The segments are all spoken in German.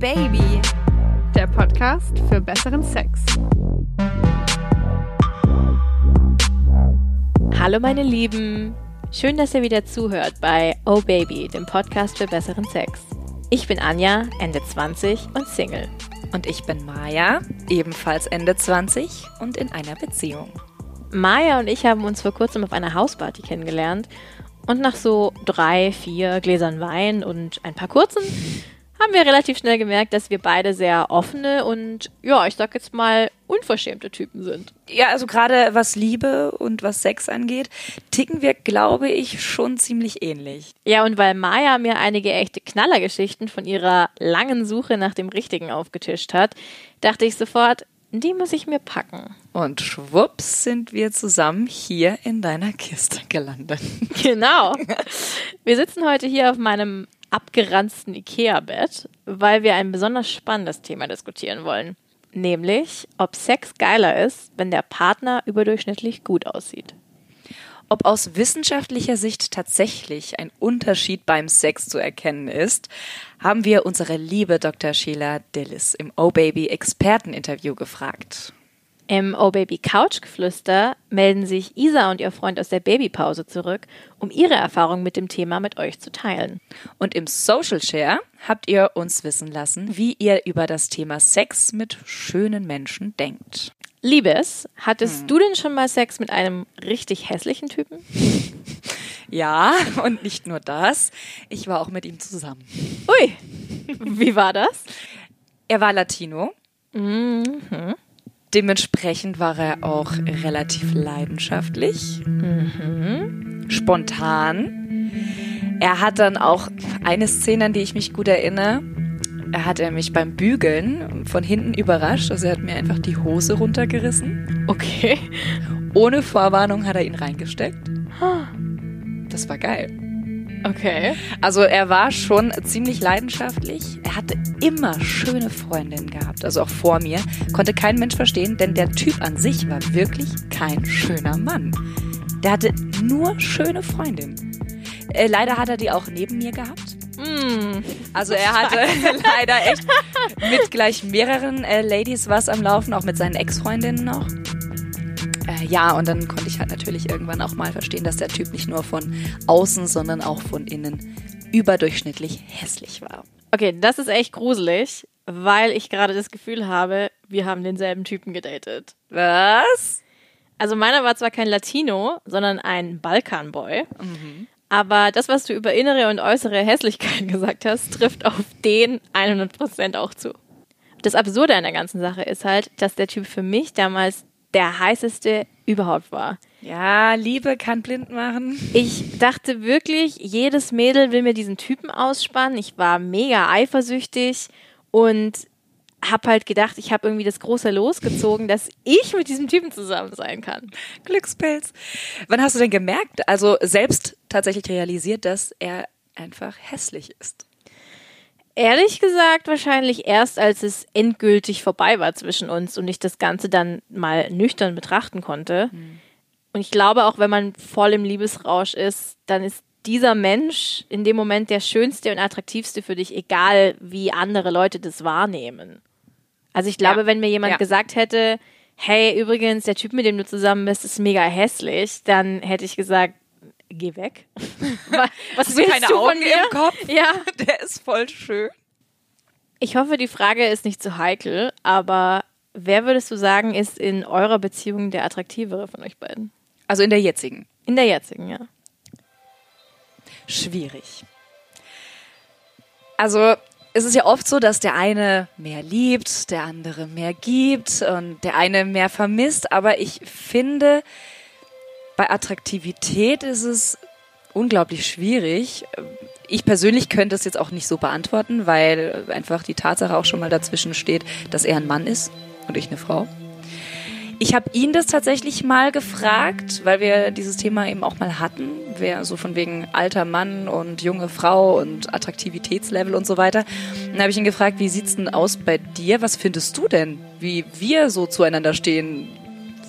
Baby, der Podcast für besseren Sex. Hallo meine Lieben, schön, dass ihr wieder zuhört bei Oh Baby, dem Podcast für besseren Sex. Ich bin Anja, Ende 20 und Single. Und ich bin Maja, ebenfalls Ende 20 und in einer Beziehung. Maja und ich haben uns vor kurzem auf einer Hausparty kennengelernt und nach so drei, vier Gläsern Wein und ein paar kurzen haben wir relativ schnell gemerkt, dass wir beide sehr offene und, ja, ich sag jetzt mal, unverschämte Typen sind. Ja, also gerade was Liebe und was Sex angeht, ticken wir, glaube ich, schon ziemlich ähnlich. Ja, und weil Maya mir einige echte Knallergeschichten von ihrer langen Suche nach dem Richtigen aufgetischt hat, dachte ich sofort, die muss ich mir packen. Und schwupps sind wir zusammen hier in deiner Kiste gelandet. Genau. Wir sitzen heute hier auf meinem abgeranzten Ikea-Bett, weil wir ein besonders spannendes Thema diskutieren wollen. Nämlich, ob Sex geiler ist, wenn der Partner überdurchschnittlich gut aussieht. Ob aus wissenschaftlicher Sicht tatsächlich ein Unterschied beim Sex zu erkennen ist, haben wir unsere liebe Dr. Sheila Dillis im O-Baby Experteninterview gefragt. Im Oh Baby Couch Geflüster melden sich Isa und ihr Freund aus der Babypause zurück, um ihre Erfahrung mit dem Thema mit euch zu teilen. Und im Social Share habt ihr uns wissen lassen, wie ihr über das Thema Sex mit schönen Menschen denkt. Liebes, hattest hm. du denn schon mal Sex mit einem richtig hässlichen Typen? Ja, und nicht nur das. Ich war auch mit ihm zusammen. Ui, wie war das? Er war Latino. Mhm. Dementsprechend war er auch relativ leidenschaftlich, mhm. spontan. Er hat dann auch eine Szene, an die ich mich gut erinnere. Er hat er mich beim Bügeln von hinten überrascht. Also er hat mir einfach die Hose runtergerissen. Okay. Ohne Vorwarnung hat er ihn reingesteckt. Das war geil. Okay. Also er war schon ziemlich leidenschaftlich. Er hatte immer schöne Freundinnen gehabt, also auch vor mir. Konnte kein Mensch verstehen, denn der Typ an sich war wirklich kein schöner Mann. Der hatte nur schöne Freundinnen. Äh, leider hat er die auch neben mir gehabt. Mm. Also er hatte leider echt mit gleich mehreren äh, Ladies was am Laufen, auch mit seinen Ex-Freundinnen noch. Äh, ja, und dann konnte ich halt natürlich irgendwann auch mal verstehen, dass der Typ nicht nur von außen, sondern auch von innen überdurchschnittlich hässlich war. Okay, das ist echt gruselig, weil ich gerade das Gefühl habe, wir haben denselben Typen gedatet. Was? Also meiner war zwar kein Latino, sondern ein Balkanboy. Mhm. Aber das, was du über innere und äußere Hässlichkeit gesagt hast, trifft auf den 100% auch zu. Das Absurde an der ganzen Sache ist halt, dass der Typ für mich damals der heißeste überhaupt war. Ja, Liebe kann blind machen. Ich dachte wirklich, jedes Mädel will mir diesen Typen ausspannen. Ich war mega eifersüchtig und habe halt gedacht, ich habe irgendwie das große losgezogen, dass ich mit diesem Typen zusammen sein kann. Glückspilz. Wann hast du denn gemerkt, also selbst tatsächlich realisiert, dass er einfach hässlich ist? Ehrlich gesagt, wahrscheinlich erst, als es endgültig vorbei war zwischen uns und ich das Ganze dann mal nüchtern betrachten konnte. Mhm. Und ich glaube, auch wenn man voll im Liebesrausch ist, dann ist dieser Mensch in dem Moment der schönste und attraktivste für dich, egal wie andere Leute das wahrnehmen. Also ich glaube, ja. wenn mir jemand ja. gesagt hätte, hey, übrigens, der Typ, mit dem du zusammen bist, ist mega hässlich, dann hätte ich gesagt, geh weg. Was Hast du keine du Augen im Kopf? Ja. Der ist voll schön. Ich hoffe, die Frage ist nicht zu heikel, aber wer würdest du sagen, ist in eurer Beziehung der attraktivere von euch beiden? Also in der jetzigen? In der jetzigen, ja. Schwierig. Also es ist ja oft so, dass der eine mehr liebt, der andere mehr gibt und der eine mehr vermisst, aber ich finde, bei Attraktivität ist es unglaublich schwierig. Ich persönlich könnte es jetzt auch nicht so beantworten, weil einfach die Tatsache auch schon mal dazwischen steht, dass er ein Mann ist und ich eine Frau. Ich habe ihn das tatsächlich mal gefragt, weil wir dieses Thema eben auch mal hatten, wer so von wegen alter Mann und junge Frau und Attraktivitätslevel und so weiter. Dann habe ich ihn gefragt, wie sieht's denn aus bei dir? Was findest du denn, wie wir so zueinander stehen?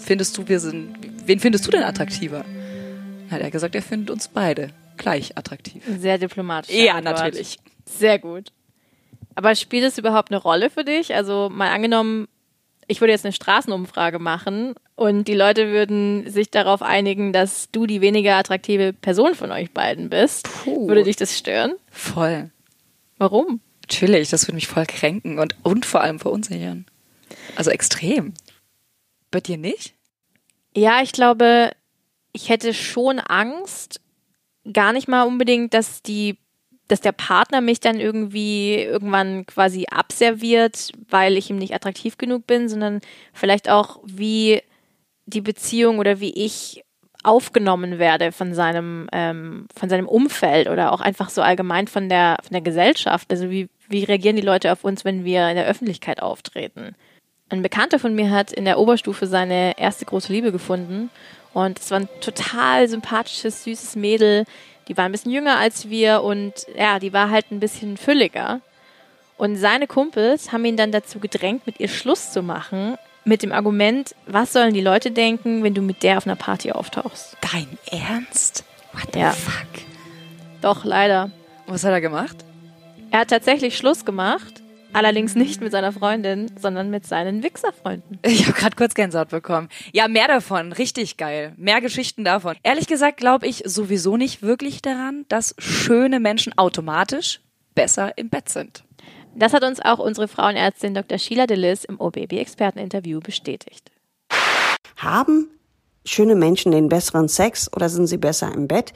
Findest du, wir sind wen findest du denn attraktiver? Hat er gesagt, er findet uns beide gleich attraktiv. Sehr diplomatisch. Ja, natürlich. Sehr gut. Aber spielt es überhaupt eine Rolle für dich? Also mal angenommen, ich würde jetzt eine Straßenumfrage machen und die Leute würden sich darauf einigen, dass du die weniger attraktive Person von euch beiden bist. Puh. Würde dich das stören? Voll. Warum? Natürlich, das würde mich voll kränken und, und vor allem verunsichern. Also extrem. Bei dir nicht? Ja, ich glaube, ich hätte schon Angst, gar nicht mal unbedingt, dass die dass der Partner mich dann irgendwie irgendwann quasi abserviert, weil ich ihm nicht attraktiv genug bin, sondern vielleicht auch, wie die Beziehung oder wie ich aufgenommen werde von seinem, ähm, von seinem Umfeld oder auch einfach so allgemein von der, von der Gesellschaft. Also wie, wie reagieren die Leute auf uns, wenn wir in der Öffentlichkeit auftreten? Ein Bekannter von mir hat in der Oberstufe seine erste große Liebe gefunden und es war ein total sympathisches, süßes Mädel, die war ein bisschen jünger als wir und ja, die war halt ein bisschen fülliger. Und seine Kumpels haben ihn dann dazu gedrängt, mit ihr Schluss zu machen, mit dem Argument, was sollen die Leute denken, wenn du mit der auf einer Party auftauchst? Dein Ernst? What the Ja. fuck? Doch, leider. Was hat er gemacht? Er hat tatsächlich Schluss gemacht, allerdings nicht mit seiner Freundin, sondern mit seinen Wichserfreunden. Ich habe gerade kurz Gänsehaut bekommen. Ja, mehr davon. Richtig geil. Mehr Geschichten davon. Ehrlich gesagt glaube ich sowieso nicht wirklich daran, dass schöne Menschen automatisch besser im Bett sind. Das hat uns auch unsere Frauenärztin Dr. Sheila DeLis im OBB-Experteninterview bestätigt. Haben schöne Menschen den besseren Sex oder sind sie besser im Bett?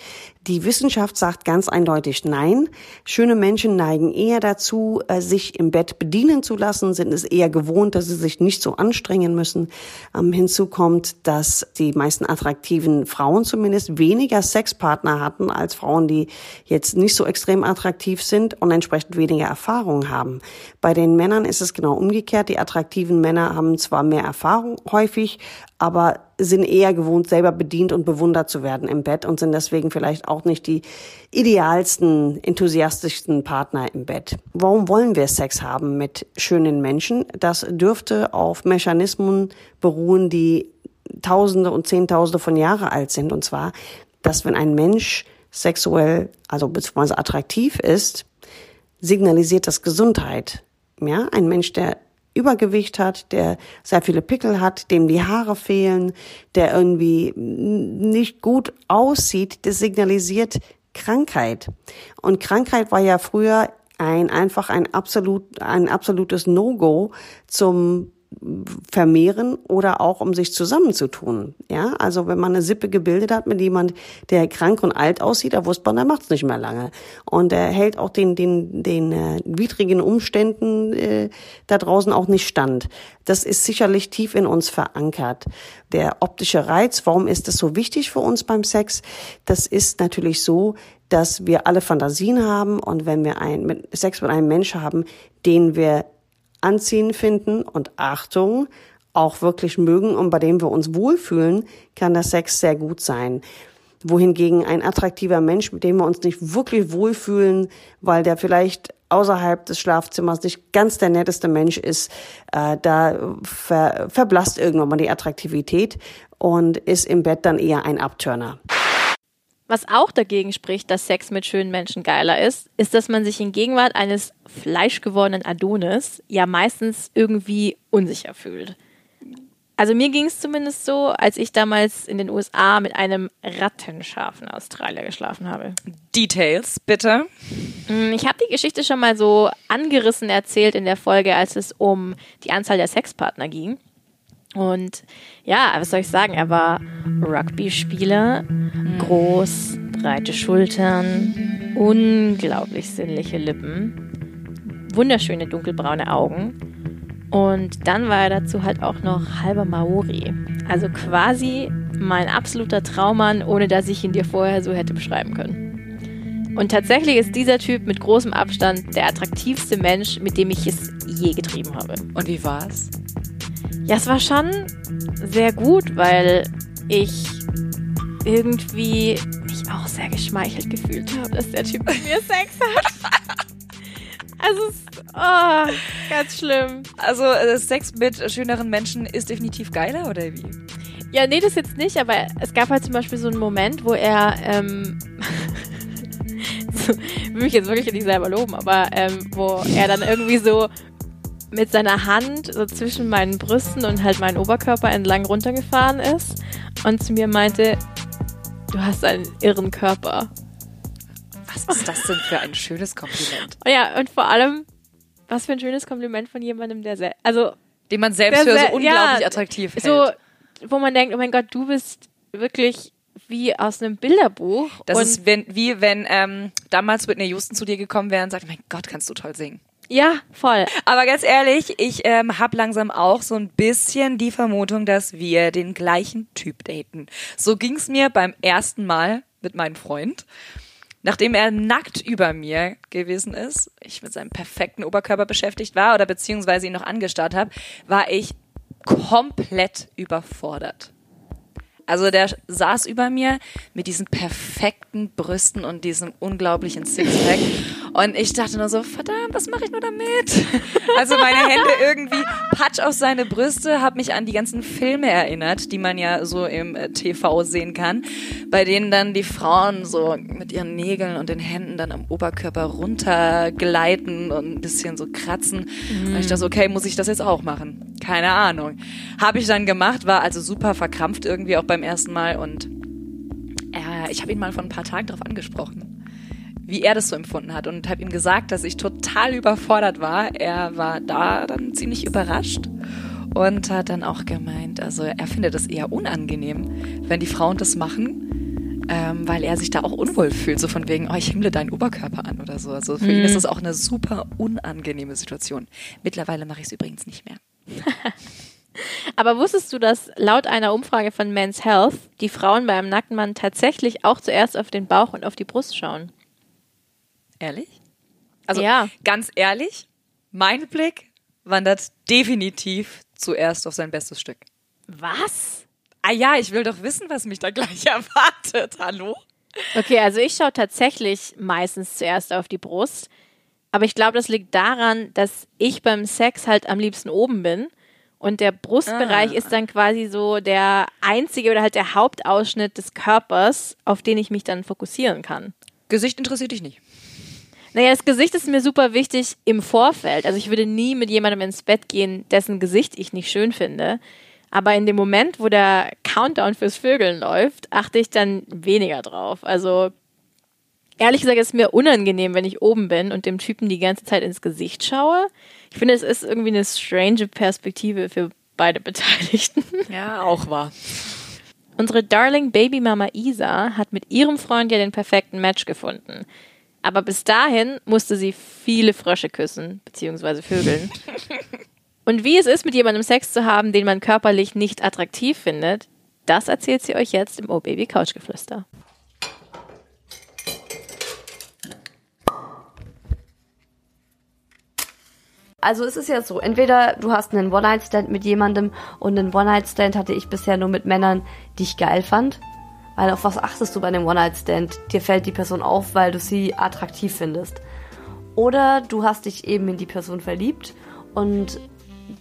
Die Wissenschaft sagt ganz eindeutig nein. Schöne Menschen neigen eher dazu, äh, sich im Bett bedienen zu lassen, sind es eher gewohnt, dass sie sich nicht so anstrengen müssen. Ähm, hinzu kommt, dass die meisten attraktiven Frauen zumindest weniger Sexpartner hatten als Frauen, die jetzt nicht so extrem attraktiv sind und entsprechend weniger Erfahrung haben. Bei den Männern ist es genau umgekehrt. Die attraktiven Männer haben zwar mehr Erfahrung häufig, aber sind eher gewohnt, selber bedient und bewundert zu werden im Bett und sind deswegen vielleicht auch nicht die idealsten, enthusiastischsten Partner im Bett. Warum wollen wir Sex haben mit schönen Menschen? Das dürfte auf Mechanismen beruhen, die Tausende und Zehntausende von Jahre alt sind. Und zwar, dass wenn ein Mensch sexuell, also beziehungsweise attraktiv ist, signalisiert das Gesundheit. Ja, ein Mensch, der Übergewicht hat, der sehr viele Pickel hat, dem die Haare fehlen, der irgendwie nicht gut aussieht, das signalisiert Krankheit. Und Krankheit war ja früher ein einfach ein absolut ein absolutes No-Go zum vermehren oder auch um sich zusammenzutun. Ja, also wenn man eine Sippe gebildet hat mit jemand, der krank und alt aussieht, da wusste man, der macht's nicht mehr lange. Und er hält auch den den den äh, widrigen Umständen äh, da draußen auch nicht stand. Das ist sicherlich tief in uns verankert. Der optische Reiz, warum ist das so wichtig für uns beim Sex? Das ist natürlich so, dass wir alle Fantasien haben und wenn wir ein, mit Sex mit einem Menschen haben, den wir anziehen finden und Achtung auch wirklich mögen und bei dem wir uns wohlfühlen, kann der Sex sehr gut sein. Wohingegen ein attraktiver Mensch, mit dem wir uns nicht wirklich wohlfühlen, weil der vielleicht außerhalb des Schlafzimmers nicht ganz der netteste Mensch ist, äh, da ver, verblasst irgendwann mal die Attraktivität und ist im Bett dann eher ein Abturner. Was auch dagegen spricht, dass Sex mit schönen Menschen geiler ist, ist, dass man sich in Gegenwart eines fleischgewordenen Adonis ja meistens irgendwie unsicher fühlt. Also mir ging es zumindest so, als ich damals in den USA mit einem rattenscharfen Australier geschlafen habe. Details, bitte. Mm, Ich habe die Geschichte schon mal so angerissen erzählt in der Folge, als es um die Anzahl der Sexpartner ging. Und ja, was soll ich sagen? Er war Rugby-Spieler, groß, breite Schultern, unglaublich sinnliche Lippen, wunderschöne dunkelbraune Augen. Und dann war er dazu halt auch noch halber Maori. Also quasi mein absoluter Traummann, ohne dass ich ihn dir vorher so hätte beschreiben können. Und tatsächlich ist dieser Typ mit großem Abstand der attraktivste Mensch, mit dem ich es je getrieben habe. Und wie war's? Ja, es war schon sehr gut, weil ich irgendwie mich auch sehr geschmeichelt gefühlt habe, dass der Typ mit mir Sex hat. Also, oh, ganz schlimm. Also äh, Sex mit schöneren Menschen ist definitiv geiler oder wie? Ja, nee, das jetzt nicht, aber es gab halt zum Beispiel so einen Moment, wo er ähm, will mich jetzt wirklich nicht selber loben, aber ähm, wo er dann irgendwie so mit seiner Hand so zwischen meinen Brüsten und halt meinen Oberkörper entlang runtergefahren ist und zu mir meinte, du hast einen irren Körper. Was ist das denn für ein schönes Kompliment? Ja, und vor allem, was für ein schönes Kompliment von jemandem, der sehr, also Den man selbst für so unglaublich ja, attraktiv hält. so, wo man denkt, oh mein Gott, du bist wirklich wie aus einem Bilderbuch. das ist wenn, wie wenn ähm, damals Whitney Houston zu dir gekommen wäre und sagt, mein Gott, kannst du toll singen. Ja, voll. Aber ganz ehrlich, ich ähm, habe langsam auch so ein bisschen die Vermutung, dass wir den gleichen Typ daten. So ging's mir beim ersten Mal mit meinem Freund. Nachdem er nackt über mir gewesen ist, ich mit seinem perfekten Oberkörper beschäftigt war oder beziehungsweise ihn noch angestarrt habe, war ich komplett überfordert. Also der saß über mir mit diesen perfekten Brüsten und diesem unglaublichen Sixpack. Und ich dachte nur so, verdammt, was mache ich nur damit? Also meine Hände irgendwie patsch auf seine Brüste, habe mich an die ganzen Filme erinnert, die man ja so im äh, TV sehen kann, bei denen dann die Frauen so mit ihren Nägeln und den Händen dann am Oberkörper runtergleiten und ein bisschen so kratzen. Und ich dachte, so, okay, muss ich das jetzt auch machen? Keine Ahnung. Habe ich dann gemacht, war also super verkrampft irgendwie auch beim ersten Mal und äh, ich habe ihn mal vor ein paar Tagen darauf angesprochen, wie er das so empfunden hat und habe ihm gesagt, dass ich total überfordert war. Er war da dann ziemlich überrascht und hat dann auch gemeint, also er findet es eher unangenehm, wenn die Frauen das machen, ähm, weil er sich da auch unwohl fühlt, so von wegen, oh, ich himmle deinen Oberkörper an oder so. Also für ihn ist das auch eine super unangenehme Situation. Mittlerweile mache ich es übrigens nicht mehr. Aber wusstest du, dass laut einer Umfrage von Men's Health die Frauen beim nackten Mann tatsächlich auch zuerst auf den Bauch und auf die Brust schauen? Ehrlich? Also Ja. ganz ehrlich, mein Blick wandert definitiv zuerst auf sein bestes Stück. Was? Ah ja, ich will doch wissen, was mich da gleich erwartet. Hallo? Okay, also ich schaue tatsächlich meistens zuerst auf die Brust. Aber ich glaube, das liegt daran, dass ich beim Sex halt am liebsten oben bin. Und der Brustbereich Ah. ist dann quasi so der einzige oder halt der Hauptausschnitt des Körpers, auf den ich mich dann fokussieren kann. Gesicht interessiert dich nicht. Naja, das Gesicht ist mir super wichtig im Vorfeld. Also ich würde nie mit jemandem ins Bett gehen, dessen Gesicht ich nicht schön finde. Aber in dem Moment, wo der Countdown fürs Vögeln läuft, achte ich dann weniger drauf. Also ehrlich gesagt ist es mir unangenehm, wenn ich oben bin und dem Typen die ganze Zeit ins Gesicht schaue. Ich finde, es ist irgendwie eine strange Perspektive für beide Beteiligten. Ja, auch wahr. Unsere Darling Babymama Isa hat mit ihrem Freund ja den perfekten Match gefunden. Aber bis dahin musste sie viele Frösche küssen, beziehungsweise Vögeln. Und wie es ist, mit jemandem Sex zu haben, den man körperlich nicht attraktiv findet, das erzählt sie euch jetzt im Oh Baby Couchgeflüster. Also es ist ja so, entweder du hast einen One-Night-Stand mit jemandem und einen One-Night-Stand hatte ich bisher nur mit Männern, die ich geil fand. Weil auf was achtest du bei einem One-Night-Stand? Dir fällt die Person auf, weil du sie attraktiv findest. Oder du hast dich eben in die Person verliebt und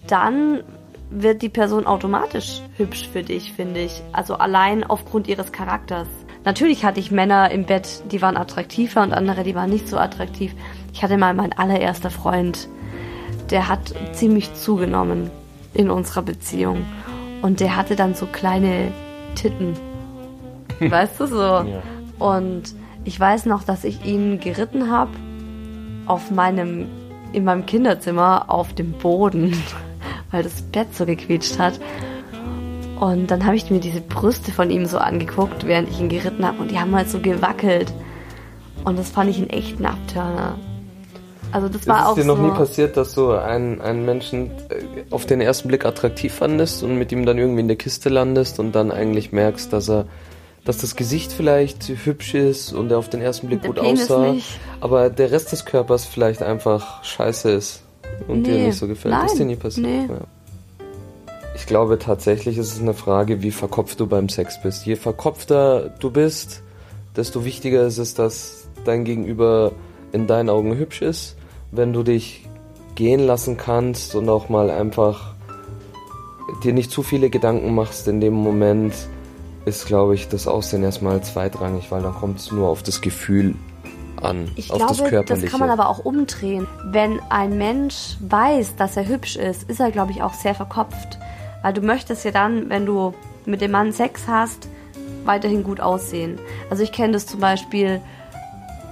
dann wird die Person automatisch hübsch für dich, finde ich. Also allein aufgrund ihres Charakters. Natürlich hatte ich Männer im Bett, die waren attraktiver und andere, die waren nicht so attraktiv. Ich hatte mal meinen allererster Freund, der hat ziemlich zugenommen in unserer Beziehung. Und der hatte dann so kleine Titten. Weißt du so? Und ich weiß noch, dass ich ihn geritten habe auf meinem, in meinem Kinderzimmer auf dem Boden, weil das Bett so gequietscht hat. Und dann habe ich mir diese Brüste von ihm so angeguckt, während ich ihn geritten habe. Und die haben halt so gewackelt. Und das fand ich einen echten Abturner. Also das war Ist auch dir noch so, nie passiert, dass du einen, einen Menschen äh, auf den ersten Blick attraktiv fandest und mit ihm dann irgendwie in der Kiste landest und dann eigentlich merkst, dass er, dass das Gesicht vielleicht hübsch ist und er auf den ersten Blick Der gut Penis aussah, nicht. aber der Rest des Körpers vielleicht einfach scheiße ist und dir Nee, nicht so gefällt. Das ist dir nein, nie passiert. nee. Ja. Ich glaube tatsächlich ist es eine Frage, wie verkopft du beim Sex bist. Je verkopfter du bist, desto wichtiger ist es, dass dein Gegenüber in deinen Augen hübsch ist. Wenn du dich gehen lassen kannst und auch mal einfach dir nicht zu viele Gedanken machst in dem Moment, ist, glaube ich, das Aussehen erstmal zweitrangig, weil dann kommt es nur auf das Gefühl an, Ich auf das glaube, Körperliche. das kann man aber auch umdrehen. Wenn ein Mensch weiß, dass er hübsch ist, ist er, glaube ich, auch sehr verkopft. Weil du möchtest ja dann, wenn du mit dem Mann Sex hast, weiterhin gut aussehen. Also ich kenne das zum Beispiel,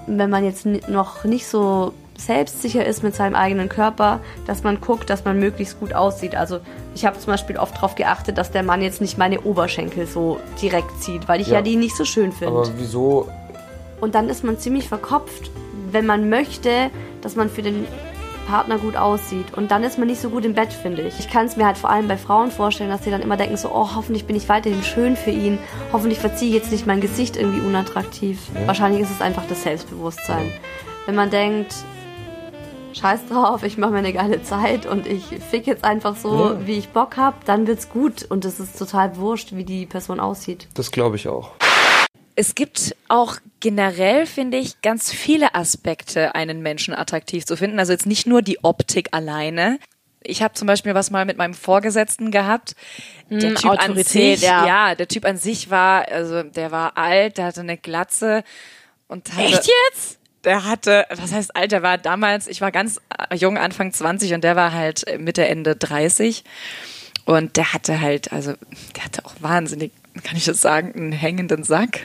wenn man jetzt noch nicht so selbstsicher ist mit seinem eigenen Körper, dass man guckt, dass man möglichst gut aussieht. Also ich habe zum Beispiel oft darauf geachtet, dass der Mann jetzt nicht meine Oberschenkel so direkt zieht, weil ich ja, Ja. die nicht so schön finde. aber wieso Und dann ist man ziemlich verkopft, wenn man möchte, dass man für den Partner gut aussieht. Und dann ist man nicht so gut im Bett, finde ich. Ich kann es mir halt vor allem bei Frauen vorstellen, dass sie dann immer denken so, oh, hoffentlich bin ich weiterhin schön für ihn. Hoffentlich verziehe ich jetzt nicht mein Gesicht irgendwie unattraktiv. Wahrscheinlich ist es einfach das Selbstbewusstsein. Wenn man denkt, scheiß drauf, ich mache mir eine geile Zeit und ich fick jetzt einfach so, Ja. wie ich Bock hab, dann wird's gut. Und es ist total wurscht, wie die Person aussieht. Das glaube ich auch. Es gibt auch generell, finde ich, ganz viele Aspekte, einen Menschen attraktiv zu finden. Also jetzt nicht nur die Optik alleine. Ich habe zum Beispiel was mal mit meinem Vorgesetzten gehabt. Der Hm, Typ an Autorität, sich, ja. ja, der Typ an sich war, also der war alt, der hatte eine Glatze und hatte, Echt jetzt? Der hatte, was heißt alt, der war damals, ich war ganz jung, Anfang 20 und der war halt Mitte, Ende 30. Und der hatte halt, also, der hatte auch wahnsinnig, kann ich das sagen, einen hängenden Sack.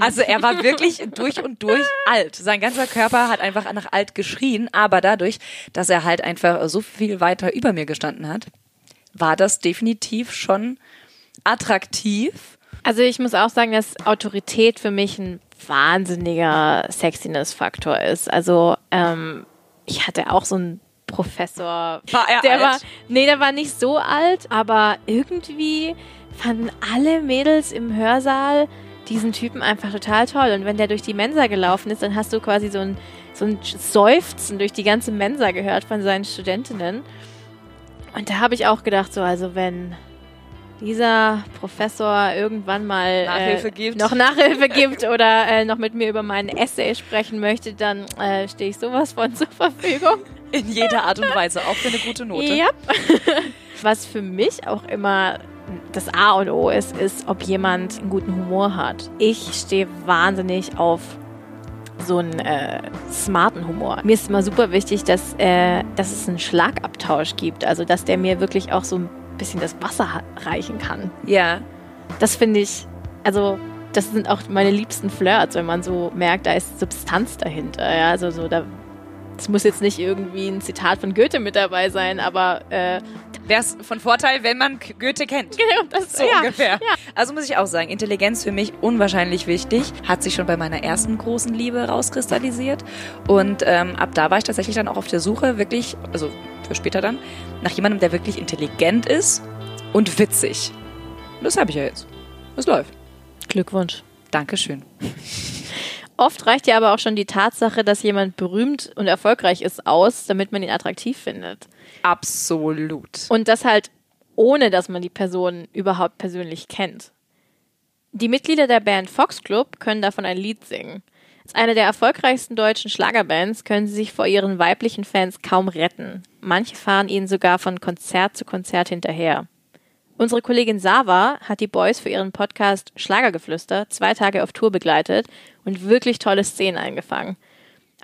Also er war wirklich durch und durch alt. Sein ganzer Körper hat einfach nach alt geschrien, aber dadurch, dass er halt einfach so viel weiter über mir gestanden hat, war das definitiv schon attraktiv. Also ich muss auch sagen, dass Autorität für mich ein wahnsinniger Sexiness-Faktor ist. Also ähm, ich hatte auch so einen Professor. War er der alt? War, nee, der war nicht so alt, aber irgendwie fanden alle Mädels im Hörsaal diesen Typen einfach total toll. Und wenn der durch die Mensa gelaufen ist, dann hast du quasi so ein, so ein Seufzen durch die ganze Mensa gehört von seinen Studentinnen. Und da habe ich auch gedacht, so, also wenn dieser Professor irgendwann mal Nachhilfe äh, noch Nachhilfe gibt oder äh, noch mit mir über meinen Essay sprechen möchte, dann äh, stehe ich sowas von zur Verfügung. In jeder Art und Weise, auch für eine gute Note. Ja. Was für mich auch immer das A und O ist, ist, ob jemand einen guten Humor hat. Ich stehe wahnsinnig auf so einen äh, smarten Humor. Mir ist immer super wichtig, dass, äh, dass es einen Schlagabtausch gibt. Also, dass der mir wirklich auch so ein bisschen das Wasser reichen kann. Ja. Das finde ich, also, das sind auch meine liebsten Flirts, wenn man so merkt, da ist Substanz dahinter. Ja, also so, da. Es muss jetzt nicht irgendwie ein Zitat von Goethe mit dabei sein, aber äh, Wäre es von Vorteil, wenn man Goethe kennt. Genau, das So ja, ungefähr. Ja. Also muss ich auch sagen, Intelligenz für mich unwahrscheinlich wichtig. Hat sich schon bei meiner ersten großen Liebe rauskristallisiert. Und ähm, ab da war ich tatsächlich dann auch auf der Suche, wirklich, also für später dann, nach jemandem, der wirklich intelligent ist und witzig. Und das habe ich ja jetzt. Es läuft. Glückwunsch. Dankeschön. Oft reicht ja aber auch schon die Tatsache, dass jemand berühmt und erfolgreich ist, aus, damit man ihn attraktiv findet. Absolut. Und das halt ohne, dass man die Person überhaupt persönlich kennt. Die Mitglieder der Band Fox Club können davon ein Lied singen. Als eine der erfolgreichsten deutschen Schlagerbands können sie sich vor ihren weiblichen Fans kaum retten. Manche fahren ihnen sogar von Konzert zu Konzert hinterher. Unsere Kollegin Sava hat die Boys für ihren Podcast Schlagergeflüster zwei Tage auf Tour begleitet und wirklich tolle Szenen eingefangen.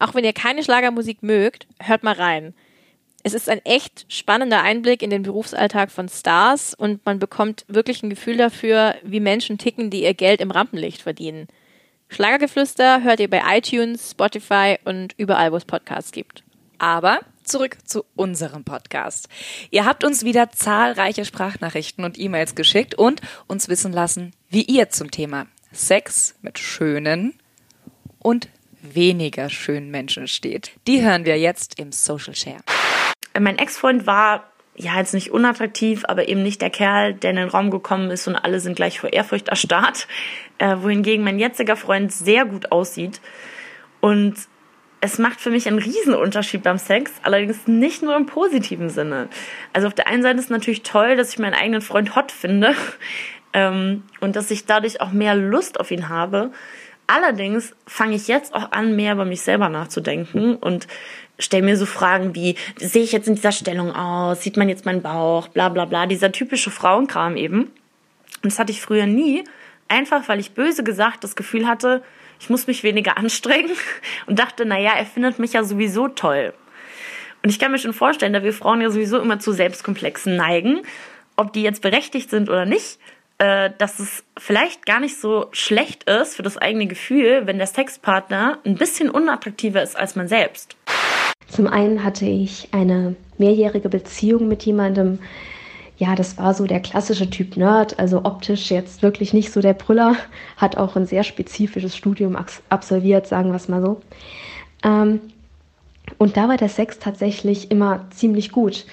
Auch wenn ihr keine Schlagermusik mögt, hört mal rein. Es ist ein echt spannender Einblick in den Berufsalltag von Stars und man bekommt wirklich ein Gefühl dafür, wie Menschen ticken, die ihr Geld im Rampenlicht verdienen. Schlagergeflüster hört ihr bei iTunes, Spotify und überall, wo es Podcasts gibt. Aber zurück zu unserem Podcast. Ihr habt uns wieder zahlreiche Sprachnachrichten und E-Mails geschickt und uns wissen lassen, wie ihr zum Thema Sex mit schönen und weniger schönen Menschen steht. Die hören wir jetzt im Social Share. mein Ex-Freund war ja jetzt nicht unattraktiv, aber eben nicht der Kerl, der in den Raum gekommen ist und alle sind gleich vor Ehrfurcht erstarrt. Äh, wohingegen mein jetziger Freund sehr gut aussieht. Und es macht für mich einen Riesenunterschied beim Sex, allerdings nicht nur im positiven Sinne. Also auf der einen Seite ist es natürlich toll, dass ich meinen eigenen Freund hot finde ähm, und dass ich dadurch auch mehr Lust auf ihn habe. Allerdings fange ich jetzt auch an, mehr über mich selber nachzudenken und stelle mir so Fragen wie, sehe ich jetzt in dieser Stellung aus? Sieht man jetzt meinen Bauch? Bla bla bla. Dieser typische Frauenkram eben. Und das hatte ich früher nie, einfach weil ich böse gesagt das Gefühl hatte, ich muss mich weniger anstrengen und dachte, naja, er findet mich ja sowieso toll. Und ich kann mir schon vorstellen, da wir Frauen ja sowieso immer zu Selbstkomplexen neigen, ob die jetzt berechtigt sind oder nicht, äh, dass es vielleicht gar nicht so schlecht ist für das eigene Gefühl, wenn der Sexpartner ein bisschen unattraktiver ist als man selbst. Zum einen hatte ich eine mehrjährige Beziehung mit jemandem, ja, das war so der klassische Typ Nerd, also optisch jetzt wirklich nicht so der Brüller, hat auch ein sehr spezifisches Studium absolviert, sagen wir es mal so. Ähm, und da war der Sex tatsächlich immer ziemlich gut,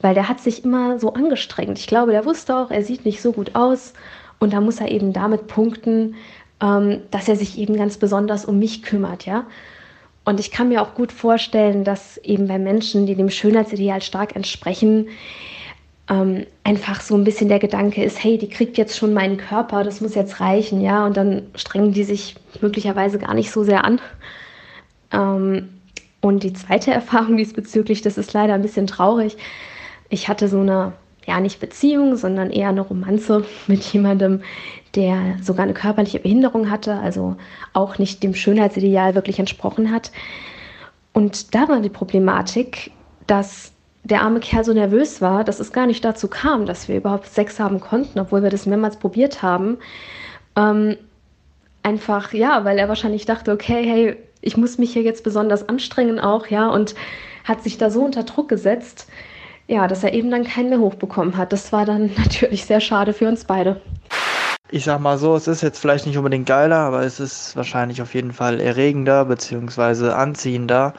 weil der hat sich immer so angestrengt. Ich glaube, der wusste auch, er sieht nicht so gut aus und da muss er eben damit punkten, ähm, dass er sich eben ganz besonders um mich kümmert, ja. Und ich kann mir auch gut vorstellen, dass eben bei Menschen, die dem Schönheitsideal stark entsprechen, ähm, einfach so ein bisschen der Gedanke ist, hey, die kriegt jetzt schon meinen Körper, das muss jetzt reichen, ja, und dann strengen die sich möglicherweise gar nicht so sehr an. Ähm, und die zweite Erfahrung diesbezüglich, das ist leider ein bisschen traurig. Ich hatte so eine, ja, nicht Beziehung, sondern eher eine Romanze mit jemandem, der sogar eine körperliche Behinderung hatte, also auch nicht dem Schönheitsideal wirklich entsprochen hat. Und da war die Problematik, dass der arme Kerl so nervös war, dass es gar nicht dazu kam, dass wir überhaupt Sex haben konnten, obwohl wir das mehrmals probiert haben. Ähm, einfach, ja, weil er wahrscheinlich dachte, okay, hey, ich muss mich hier jetzt besonders anstrengen auch, ja, und hat sich da so unter Druck gesetzt, ja, dass er eben dann keinen mehr hochbekommen hat. Das war dann natürlich sehr schade für uns beide. Ich sag mal so, es ist jetzt vielleicht nicht unbedingt geiler, aber es ist wahrscheinlich auf jeden Fall erregender bzw. anziehender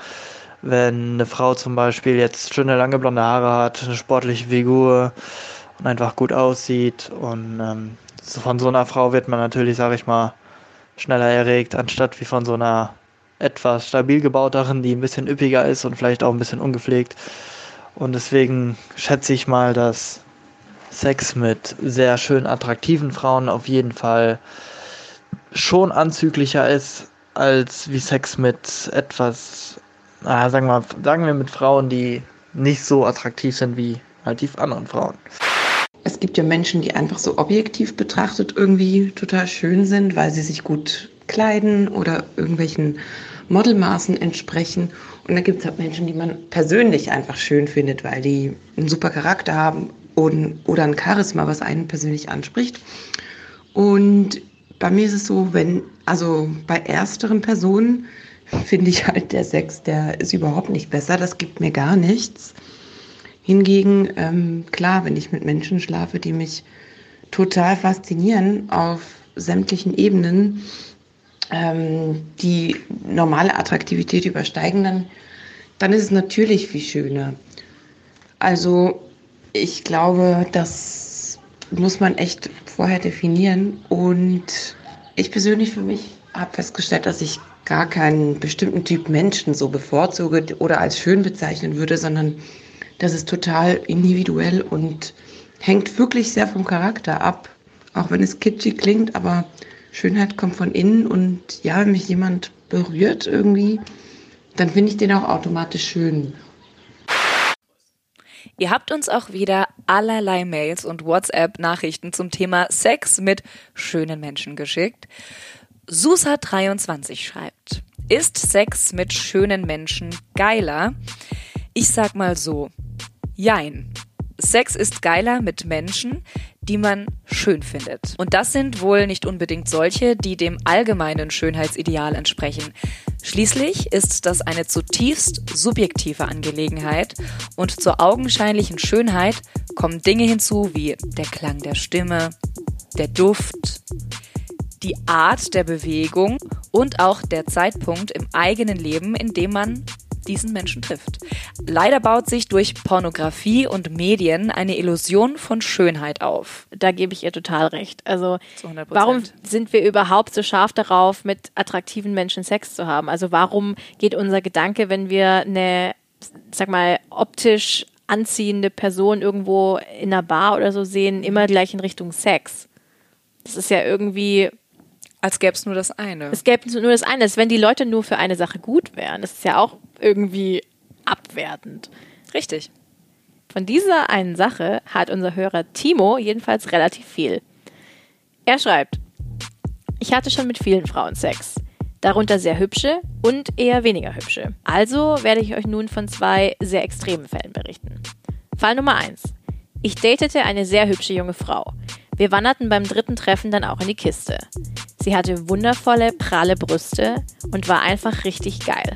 wenn eine Frau zum Beispiel jetzt schöne lange blonde Haare hat, eine sportliche Figur und einfach gut aussieht und ähm, von so einer Frau wird man natürlich, sag ich mal, schneller erregt, anstatt wie von so einer etwas stabil gebauteren, die ein bisschen üppiger ist und vielleicht auch ein bisschen ungepflegt. Und deswegen schätze ich mal, dass Sex mit sehr schön attraktiven Frauen auf jeden Fall schon anzüglicher ist als wie Sex mit etwas ah, sagen, wir, sagen wir mit Frauen, die nicht so attraktiv sind wie halt die anderen Frauen. Es gibt ja Menschen, die einfach so objektiv betrachtet irgendwie total schön sind, weil sie sich gut kleiden oder irgendwelchen Modelmaßen entsprechen. Und dann gibt es halt Menschen, die man persönlich einfach schön findet, weil die einen super Charakter haben und, oder ein Charisma, was einen persönlich anspricht. Und bei mir ist es so, wenn, also bei ersteren Personen finde ich halt der Sex, der ist überhaupt nicht besser. Das gibt mir gar nichts. Hingegen, ähm, klar, wenn ich mit Menschen schlafe, die mich total faszinieren auf sämtlichen Ebenen, ähm, die normale Attraktivität übersteigen, dann, dann ist es natürlich viel schöner. Also ich glaube, das muss man echt vorher definieren. Und ich persönlich für mich habe festgestellt, dass ich gar keinen bestimmten Typ Menschen so bevorzuge oder als schön bezeichnen würde, sondern das ist total individuell und hängt wirklich sehr vom Charakter ab. Auch wenn es kitschig klingt, aber Schönheit kommt von innen und ja, wenn mich jemand berührt irgendwie, dann finde ich den auch automatisch schön. Ihr habt uns auch wieder allerlei Mails und WhatsApp-Nachrichten zum Thema Sex mit schönen Menschen geschickt. Susa23 schreibt, ist Sex mit schönen Menschen geiler? Ich sag mal so, jein. Sex ist geiler mit Menschen, die man schön findet. Und das sind wohl nicht unbedingt solche, die dem allgemeinen Schönheitsideal entsprechen. Schließlich ist das eine zutiefst subjektive Angelegenheit und zur augenscheinlichen Schönheit kommen Dinge hinzu wie der Klang der Stimme, der Duft, die Art der Bewegung und auch der Zeitpunkt im eigenen Leben, in dem man diesen Menschen trifft. Leider baut sich durch Pornografie und Medien eine Illusion von Schönheit auf. Da gebe ich ihr total recht. Also warum sind wir überhaupt so scharf darauf, mit attraktiven Menschen Sex zu haben? Also warum geht unser Gedanke, wenn wir eine, sag mal, optisch anziehende Person irgendwo in einer Bar oder so sehen, immer gleich in Richtung Sex? Das ist ja irgendwie als gäbe es nur das eine. Es gäbe nur das eine. Als wenn die Leute nur für eine Sache gut wären. Das ist ja auch irgendwie abwertend. Richtig. Von dieser einen Sache hat unser Hörer Timo jedenfalls relativ viel. Er schreibt, ich hatte schon mit vielen Frauen Sex. darunter sehr hübsche und eher weniger hübsche. Also werde ich euch nun von zwei sehr extremen Fällen berichten. Fall Nummer 1. Ich datete eine sehr hübsche junge Frau. Wir wanderten beim dritten Treffen dann auch in die Kiste. Sie hatte wundervolle, pralle Brüste und war einfach richtig geil.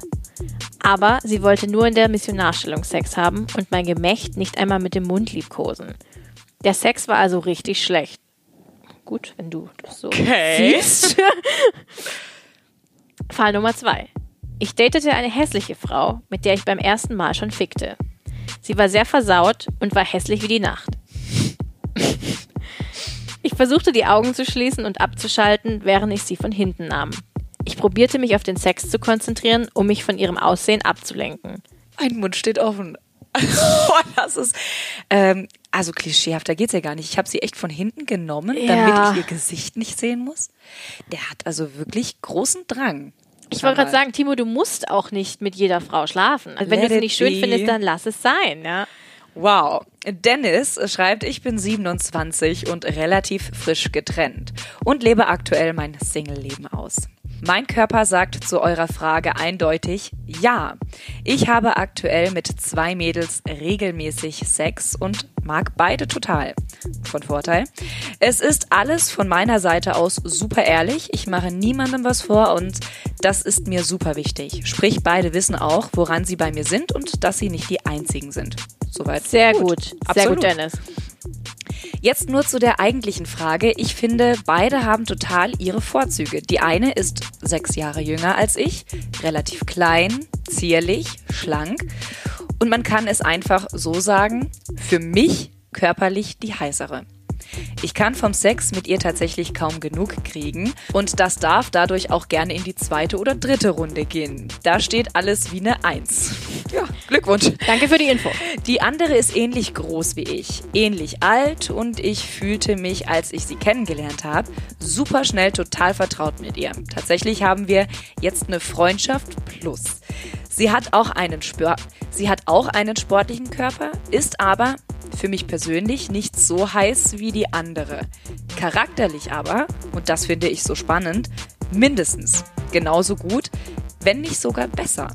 Aber sie wollte nur in der Missionarstellung Sex haben und mein Gemächt nicht einmal mit dem Mund liebkosen. Der Sex war also richtig schlecht. Gut, wenn du das so Okay. siehst. Fall Nummer zwei. Ich datete eine hässliche Frau, mit der ich beim ersten Mal schon fickte. Sie war sehr versaut und war hässlich wie die Nacht. Ich versuchte die Augen zu schließen und abzuschalten, während ich sie von hinten nahm. Ich probierte mich auf den Sex zu konzentrieren, um mich von ihrem Aussehen abzulenken. Mein Mund steht offen. Boah, das ist. Ähm, also klischeehafter geht's ja gar nicht. Ich habe sie echt von hinten genommen, Ja. damit ich ihr Gesicht nicht sehen muss. Der hat also wirklich großen Drang. Ich wollte gerade sagen, Timo, du musst auch nicht mit jeder Frau schlafen. Also wenn Let du sie nicht schön be. findest, dann lass es sein, ja. Wow. Dennis schreibt, ich bin 27 und relativ frisch getrennt und lebe aktuell mein Single-Leben aus. Mein Körper sagt zu eurer Frage eindeutig ja. Ich habe aktuell mit zwei Mädels regelmäßig Sex und mag beide total. Von Vorteil. Es ist alles von meiner Seite aus super ehrlich. Ich mache niemandem was vor und das ist mir super wichtig. Sprich, beide wissen auch, woran sie bei mir sind und dass sie nicht die einzigen sind. Soweit. Sehr gut. Sehr Absolut. gut, Dennis. Jetzt nur zu der eigentlichen Frage. Ich finde, beide haben total ihre Vorzüge. Die eine ist sechs Jahre jünger als ich, relativ klein, zierlich, schlank. Und man kann es einfach so sagen, für mich körperlich die heißere. Ich kann vom Sex mit ihr tatsächlich kaum genug kriegen und das darf dadurch auch gerne in die zweite oder dritte Runde gehen. Da steht alles wie eine Eins. Glückwunsch. Danke für die Info. Die andere ist ähnlich groß wie ich, ähnlich alt und ich fühlte mich, als ich sie kennengelernt habe, super schnell total vertraut mit ihr. Tatsächlich haben wir jetzt eine Freundschaft plus. Sie hat auch einen Spör sie hat auch einen sportlichen Körper, ist aber für mich persönlich nicht so heiß wie die andere. Charakterlich aber, und das finde ich so spannend, mindestens genauso gut, wenn nicht sogar besser.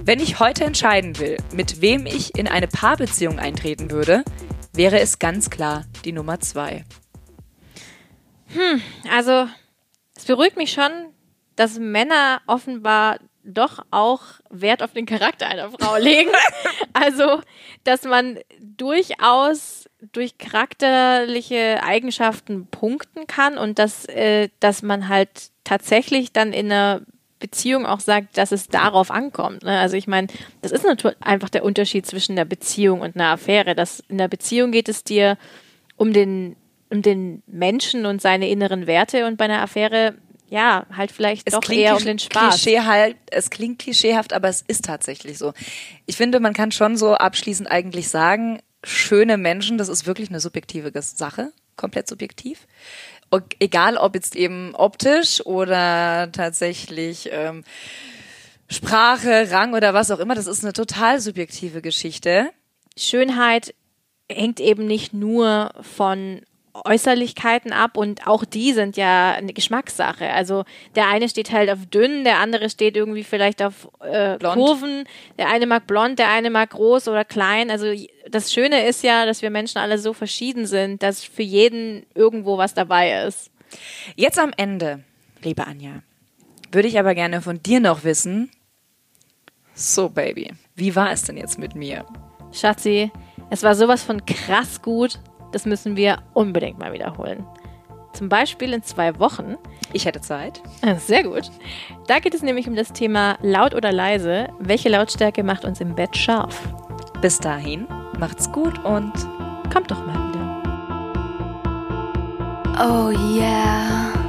Wenn ich heute entscheiden will, mit wem ich in eine Paarbeziehung eintreten würde, wäre es ganz klar die Nummer zwei. Also, es beruhigt mich schon, dass Männer offenbar doch auch Wert auf den Charakter einer Frau legen. also, dass man durchaus durch charakterliche Eigenschaften punkten kann und dass, äh, dass man halt tatsächlich dann in einer Beziehung auch sagt, dass es darauf ankommt. Ne? Also ich meine, das ist natürlich einfach der Unterschied zwischen einer Beziehung und einer Affäre. Dass in einer Beziehung geht es dir um den, um den Menschen und seine inneren Werte und bei einer Affäre, ja, halt vielleicht doch eher um den Spaß. Klischee halt, es klingt klischeehaft, aber es ist tatsächlich so. Ich finde, man kann schon so abschließend eigentlich sagen, schöne Menschen, das ist wirklich eine subjektive Sache, komplett subjektiv. Egal, ob jetzt eben optisch oder tatsächlich ähm, Sprache, Rang oder was auch immer, das ist eine total subjektive Geschichte. Schönheit hängt eben nicht nur von Äußerlichkeiten ab und auch die sind ja eine Geschmackssache. Also der eine steht halt auf dünn, der andere steht irgendwie vielleicht auf äh. Kurven, der eine mag blond, der eine mag groß oder klein. Also das Schöne ist ja, dass wir Menschen alle so verschieden sind, dass für jeden irgendwo was dabei ist. Jetzt am Ende, liebe Anja, würde ich aber gerne von dir noch wissen, so Baby, wie war es denn jetzt mit mir? Schatzi, es war sowas von krass gut, das müssen wir unbedingt mal wiederholen. Zum Beispiel in zwei Wochen. Ich hätte Zeit. Ah, Sehr gut. Da geht es nämlich um das Thema laut oder leise. Welche Lautstärke macht uns im Bett scharf? Bis dahin, macht's gut und Kommt doch mal wieder. Oh yeah.